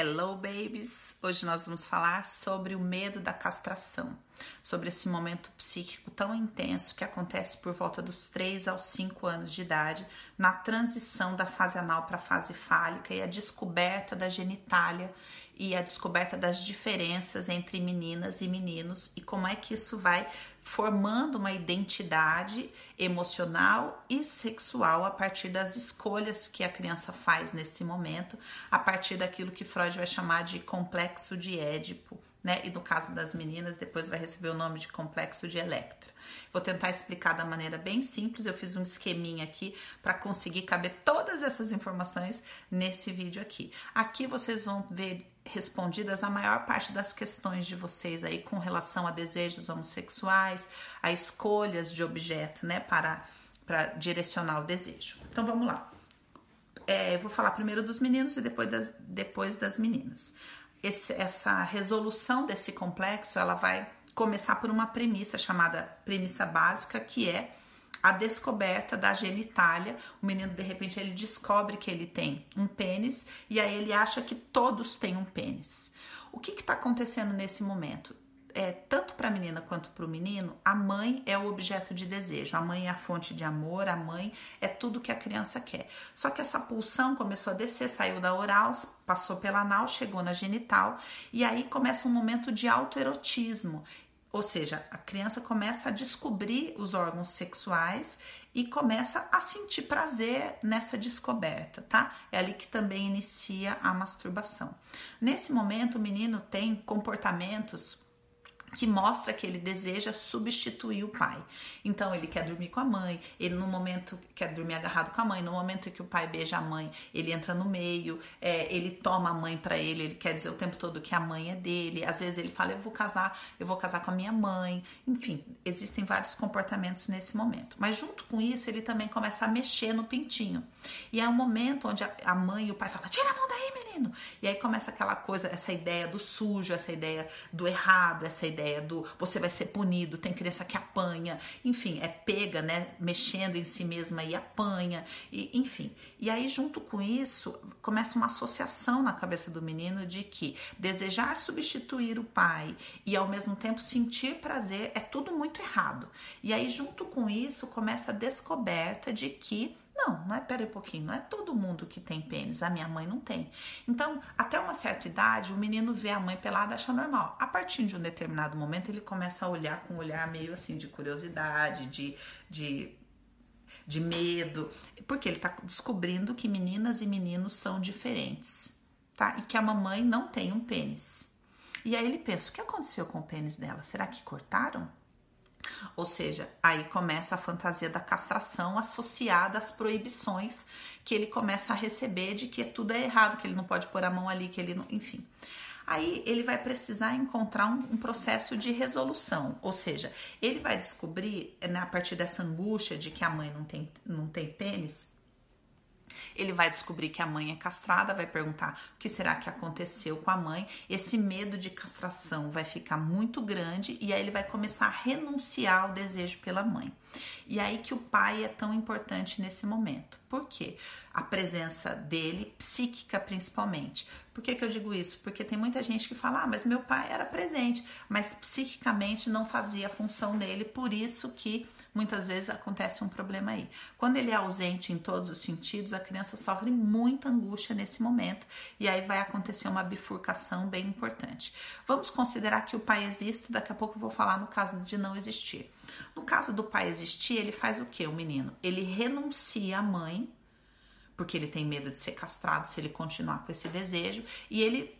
Hello, babies! Hoje nós vamos falar sobre o medo da castração, sobre esse momento psíquico tão intenso que acontece por volta dos 3 aos 5 anos de idade, na transição da fase anal para a fase fálica e a descoberta da genitália e a descoberta das diferenças entre meninas e meninos e como é que isso vai formando uma identidade emocional e sexual a partir das escolhas que a criança faz nesse momento, a partir daquilo que Freud vai chamar de complexo de Édipo, né? E no caso das meninas, depois vai receber o nome de complexo de Electra. Vou tentar explicar da maneira bem simples. Eu fiz um esqueminha aqui para conseguir caber todas essas informações nesse vídeo aqui. Aqui vocês vão ver respondidas a maior parte das questões de vocês aí com relação a desejos homossexuais, a escolhas de objeto, né, para, para direcionar o desejo. Então vamos lá. É, eu vou falar primeiro dos meninos e depois das, depois das meninas. Esse, essa resolução desse complexo, ela vai começar por uma premissa chamada premissa básica, que é a descoberta da genitália. O menino, de repente, ele descobre que ele tem um pênis e aí ele acha que todos têm um pênis. O que está acontecendo nesse momento? É, tanto para a menina quanto para o menino, a mãe é o objeto de desejo, a mãe é a fonte de amor, a mãe é tudo que a criança quer. Só que essa pulsão começou a descer, saiu da oral, passou pela anal, chegou na genital, e aí começa um momento de autoerotismo. Ou seja, a criança começa a descobrir os órgãos sexuais e começa a sentir prazer nessa descoberta, tá? É ali que também inicia a masturbação. Nesse momento, o menino tem comportamentos que mostra que ele deseja substituir o pai. Então ele quer dormir com a mãe, ele no momento quer dormir agarrado com a mãe, no momento que o pai beija a mãe, ele entra no meio, é, ele toma a mãe para ele, ele quer dizer o tempo todo que a mãe é dele. Às vezes ele fala eu vou casar, eu vou casar com a minha mãe. Enfim, existem vários comportamentos nesse momento. Mas junto com isso ele também começa a mexer no pintinho. E é um momento onde a mãe e o pai falam tira a mão daí menino. E aí começa aquela coisa, essa ideia do sujo, essa ideia do errado, essa ideia do você vai ser punido, tem criança que apanha, enfim, é pega, né, mexendo em si mesma e apanha, e enfim. E aí junto com isso, começa uma associação na cabeça do menino de que desejar substituir o pai e ao mesmo tempo sentir prazer é tudo muito errado. E aí junto com isso começa a descoberta de que não, não é, pera um pouquinho, não é todo mundo que tem pênis, a minha mãe não tem. Então, até uma certa idade, o menino vê a mãe pelada e acha normal. A partir de um determinado momento, ele começa a olhar com um olhar meio assim de curiosidade, de, de, de medo, porque ele tá descobrindo que meninas e meninos são diferentes, tá? E que a mamãe não tem um pênis. E aí ele pensa: o que aconteceu com o pênis dela? Será que cortaram? Ou seja, aí começa a fantasia da castração associada às proibições que ele começa a receber de que tudo é errado, que ele não pode pôr a mão ali, que ele não. Enfim. Aí ele vai precisar encontrar um, um processo de resolução, ou seja, ele vai descobrir, né, a partir dessa angústia de que a mãe não tem, não tem pênis, ele vai descobrir que a mãe é castrada, vai perguntar o que será que aconteceu com a mãe. Esse medo de castração vai ficar muito grande e aí ele vai começar a renunciar ao desejo pela mãe. E aí que o pai é tão importante nesse momento. Por quê? A presença dele, psíquica principalmente. Por que, que eu digo isso? Porque tem muita gente que fala, ah, mas meu pai era presente, mas psiquicamente não fazia a função dele, por isso que muitas vezes acontece um problema aí. Quando ele é ausente em todos os sentidos, a criança sofre muita angústia nesse momento e aí vai acontecer uma bifurcação bem importante. Vamos considerar que o pai existe, daqui a pouco eu vou falar no caso de não existir. No caso do pai existir, ele faz o que, o menino? Ele renuncia à mãe porque ele tem medo de ser castrado se ele continuar com esse desejo, e ele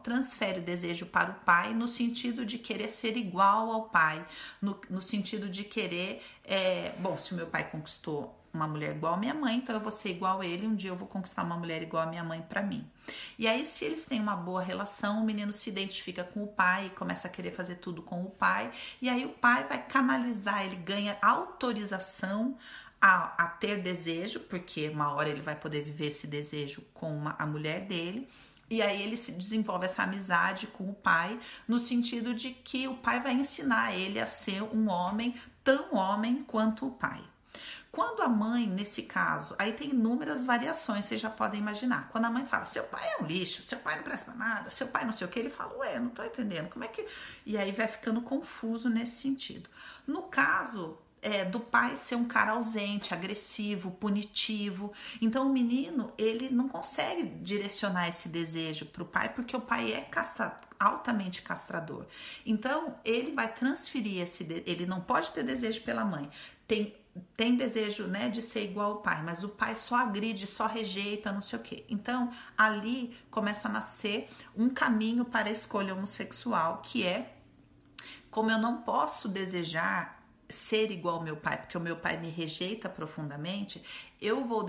transfere o desejo para o pai no sentido de querer ser igual ao pai, no, no sentido de querer, é, bom, se o meu pai conquistou uma mulher igual a minha mãe, então eu vou ser igual a ele, um dia eu vou conquistar uma mulher igual a minha mãe para mim. E aí, se eles têm uma boa relação, o menino se identifica com o pai começa a querer fazer tudo com o pai, e aí o pai vai canalizar, ele ganha autorização a, a, ter desejo, porque uma hora ele vai poder viver esse desejo com uma, a mulher dele. E aí ele se desenvolve essa amizade com o pai, no sentido de que o pai vai ensinar ele a ser um homem tão homem quanto o pai. Quando a mãe, nesse caso, aí tem inúmeras variações, vocês já podem imaginar. Quando a mãe fala, seu pai é um lixo, seu pai não presta nada, seu pai não sei o que, ele fala, ué, não tô entendendo, como é que. E aí vai ficando confuso nesse sentido. No caso é, do pai ser um cara ausente, agressivo, punitivo. Então o menino ele não consegue direcionar esse desejo para o pai porque o pai é altamente castrador. Então ele vai transferir esse, ele não pode ter desejo pela mãe. Tem tem desejo né, de ser igual ao pai, mas o pai só agride, só rejeita, não sei o quê. Então, ali começa a nascer um caminho para a escolha homossexual, que é como eu não posso desejar ser igual ao meu pai, porque o meu pai me rejeita profundamente, eu vou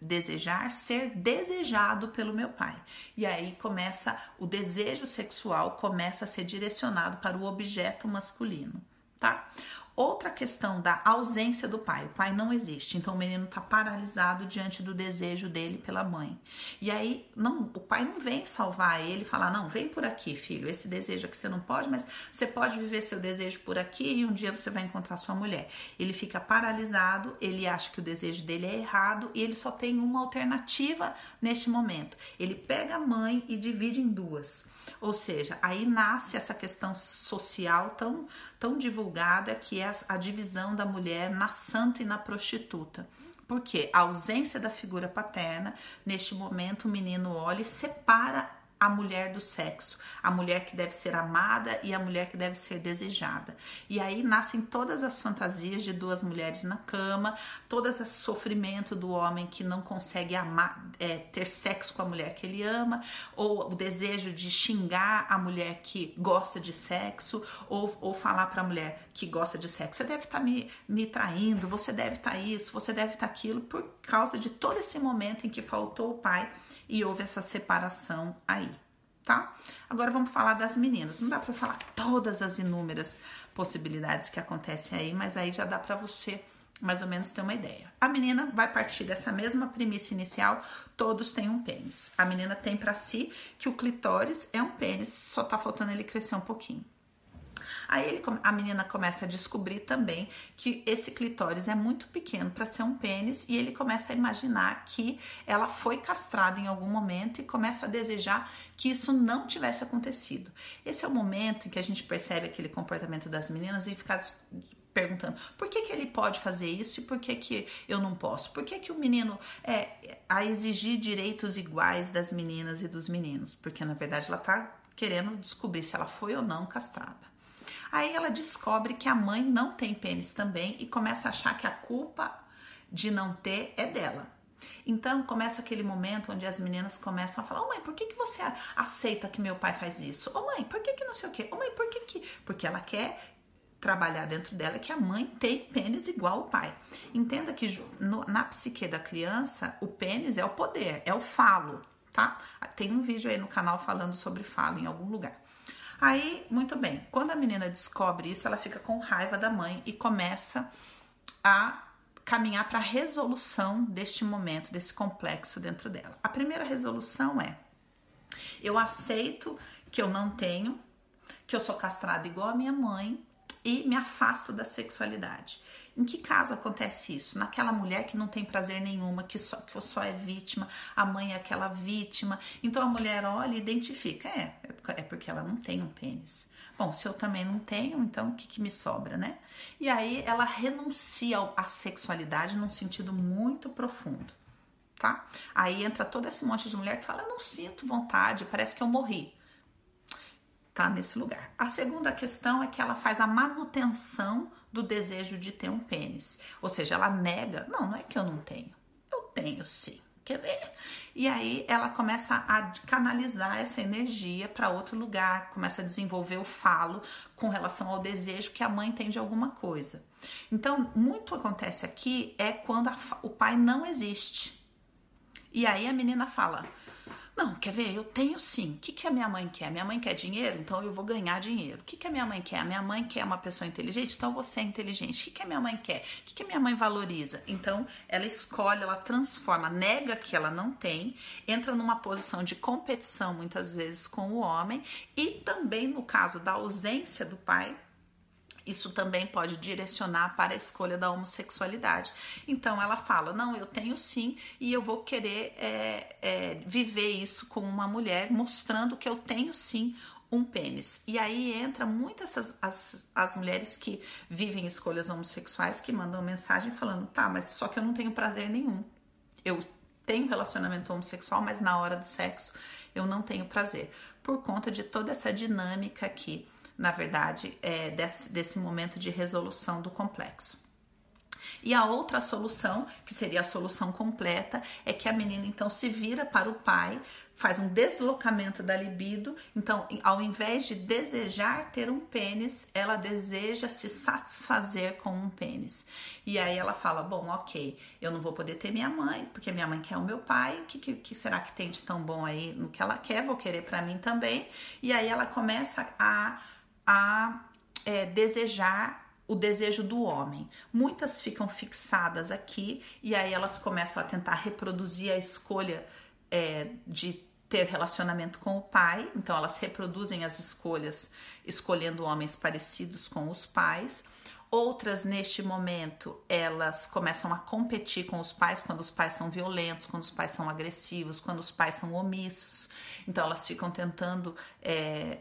desejar ser desejado pelo meu pai. E aí começa o desejo sexual começa a ser direcionado para o objeto masculino, tá? Outra questão da ausência do pai. O pai não existe, então o menino está paralisado diante do desejo dele pela mãe. E aí, não, o pai não vem salvar ele falar: não, vem por aqui, filho. Esse desejo aqui você não pode, mas você pode viver seu desejo por aqui e um dia você vai encontrar sua mulher. Ele fica paralisado, ele acha que o desejo dele é errado e ele só tem uma alternativa neste momento. Ele pega a mãe e divide em duas. Ou seja, aí nasce essa questão social tão, tão divulgada que é a divisão da mulher na santa e na prostituta. Porque a ausência da figura paterna, neste momento o menino olha e separa a mulher do sexo, a mulher que deve ser amada e a mulher que deve ser desejada. E aí nascem todas as fantasias de duas mulheres na cama, todas esse sofrimento do homem que não consegue amar, é, ter sexo com a mulher que ele ama, ou o desejo de xingar a mulher que gosta de sexo, ou, ou falar para a mulher que gosta de sexo, você deve estar tá me, me traindo, você deve estar tá isso, você deve estar tá aquilo, por causa de todo esse momento em que faltou o pai e houve essa separação aí, tá? Agora vamos falar das meninas. Não dá para falar todas as inúmeras possibilidades que acontecem aí, mas aí já dá para você mais ou menos ter uma ideia. A menina vai partir dessa mesma premissa inicial, todos têm um pênis. A menina tem para si que o clitóris é um pênis, só tá faltando ele crescer um pouquinho. Aí ele, a menina começa a descobrir também que esse clitóris é muito pequeno para ser um pênis e ele começa a imaginar que ela foi castrada em algum momento e começa a desejar que isso não tivesse acontecido. Esse é o momento em que a gente percebe aquele comportamento das meninas e fica perguntando por que, que ele pode fazer isso e por que, que eu não posso? Por que, que o menino é a exigir direitos iguais das meninas e dos meninos? Porque na verdade ela tá querendo descobrir se ela foi ou não castrada. Aí ela descobre que a mãe não tem pênis também e começa a achar que a culpa de não ter é dela. Então começa aquele momento onde as meninas começam a falar: Ô oh, mãe, por que, que você aceita que meu pai faz isso? Ô oh, mãe, por que, que não sei o quê? Ô oh, mãe, por que que. Porque ela quer trabalhar dentro dela que a mãe tem pênis igual ao pai. Entenda que no, na psique da criança, o pênis é o poder, é o falo, tá? Tem um vídeo aí no canal falando sobre falo em algum lugar. Aí, muito bem, quando a menina descobre isso, ela fica com raiva da mãe e começa a caminhar para a resolução deste momento, desse complexo dentro dela. A primeira resolução é: eu aceito que eu não tenho, que eu sou castrada igual a minha mãe e me afasto da sexualidade. Em que caso acontece isso? Naquela mulher que não tem prazer nenhuma, que só, que só é vítima, a mãe é aquela vítima. Então a mulher olha e identifica: é, é porque ela não tem um pênis. Bom, se eu também não tenho, então o que, que me sobra, né? E aí ela renuncia à sexualidade num sentido muito profundo. Tá? Aí entra todo esse monte de mulher que fala: Eu não sinto vontade, parece que eu morri tá nesse lugar. A segunda questão é que ela faz a manutenção do desejo de ter um pênis. Ou seja, ela nega, não, não é que eu não tenho. Eu tenho sim. Quer ver? E aí ela começa a canalizar essa energia para outro lugar, começa a desenvolver o falo com relação ao desejo que a mãe tem de alguma coisa. Então, muito acontece aqui é quando a, o pai não existe. E aí a menina fala: não, quer ver? Eu tenho sim. O que, que a minha mãe quer? Minha mãe quer dinheiro, então eu vou ganhar dinheiro. O que, que a minha mãe quer? A minha mãe quer uma pessoa inteligente, então você é inteligente. O que, que a minha mãe quer? O que, que a minha mãe valoriza? Então ela escolhe, ela transforma, nega que ela não tem, entra numa posição de competição muitas vezes com o homem e também no caso da ausência do pai, isso também pode direcionar para a escolha da homossexualidade. Então ela fala: não, eu tenho sim, e eu vou querer é, é, viver isso com uma mulher, mostrando que eu tenho sim um pênis. E aí entra muitas as, as, as mulheres que vivem escolhas homossexuais que mandam mensagem falando: tá, mas só que eu não tenho prazer nenhum. Eu tenho relacionamento homossexual, mas na hora do sexo eu não tenho prazer. Por conta de toda essa dinâmica aqui na verdade, é, desse, desse momento de resolução do complexo. E a outra solução, que seria a solução completa, é que a menina então se vira para o pai, faz um deslocamento da libido. Então, ao invés de desejar ter um pênis, ela deseja se satisfazer com um pênis. E aí ela fala: Bom, ok, eu não vou poder ter minha mãe, porque minha mãe quer o meu pai. O que, que, que será que tem de tão bom aí no que ela quer? Vou querer para mim também. E aí ela começa a a é, desejar o desejo do homem. Muitas ficam fixadas aqui e aí elas começam a tentar reproduzir a escolha é, de ter relacionamento com o pai, então elas reproduzem as escolhas, escolhendo homens parecidos com os pais. Outras, neste momento, elas começam a competir com os pais quando os pais são violentos, quando os pais são agressivos, quando os pais são omissos. Então, elas ficam tentando é,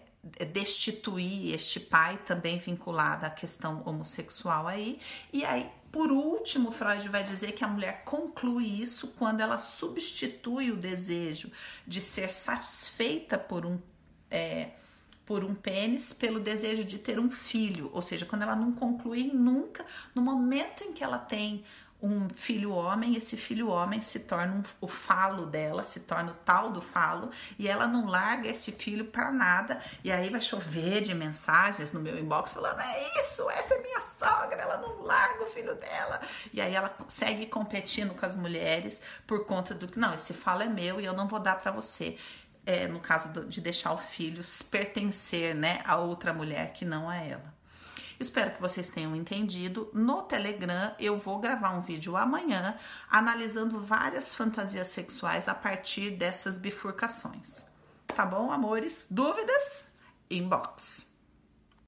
destituir este pai também vinculado à questão homossexual aí. E aí, por último, Freud vai dizer que a mulher conclui isso quando ela substitui o desejo de ser satisfeita por um é, por um pênis pelo desejo de ter um filho, ou seja, quando ela não conclui nunca, no momento em que ela tem um filho homem, esse filho homem se torna um, o falo dela, se torna o tal do falo, e ela não larga esse filho para nada, e aí vai chover de mensagens no meu inbox falando: é isso, essa é minha sogra, ela não larga o filho dela. E aí ela segue competindo com as mulheres por conta do que, não, esse falo é meu e eu não vou dar para você. É, no caso de deixar o filho pertencer né, a outra mulher que não a ela. Espero que vocês tenham entendido. No Telegram eu vou gravar um vídeo amanhã analisando várias fantasias sexuais a partir dessas bifurcações. Tá bom, amores? Dúvidas? Inbox.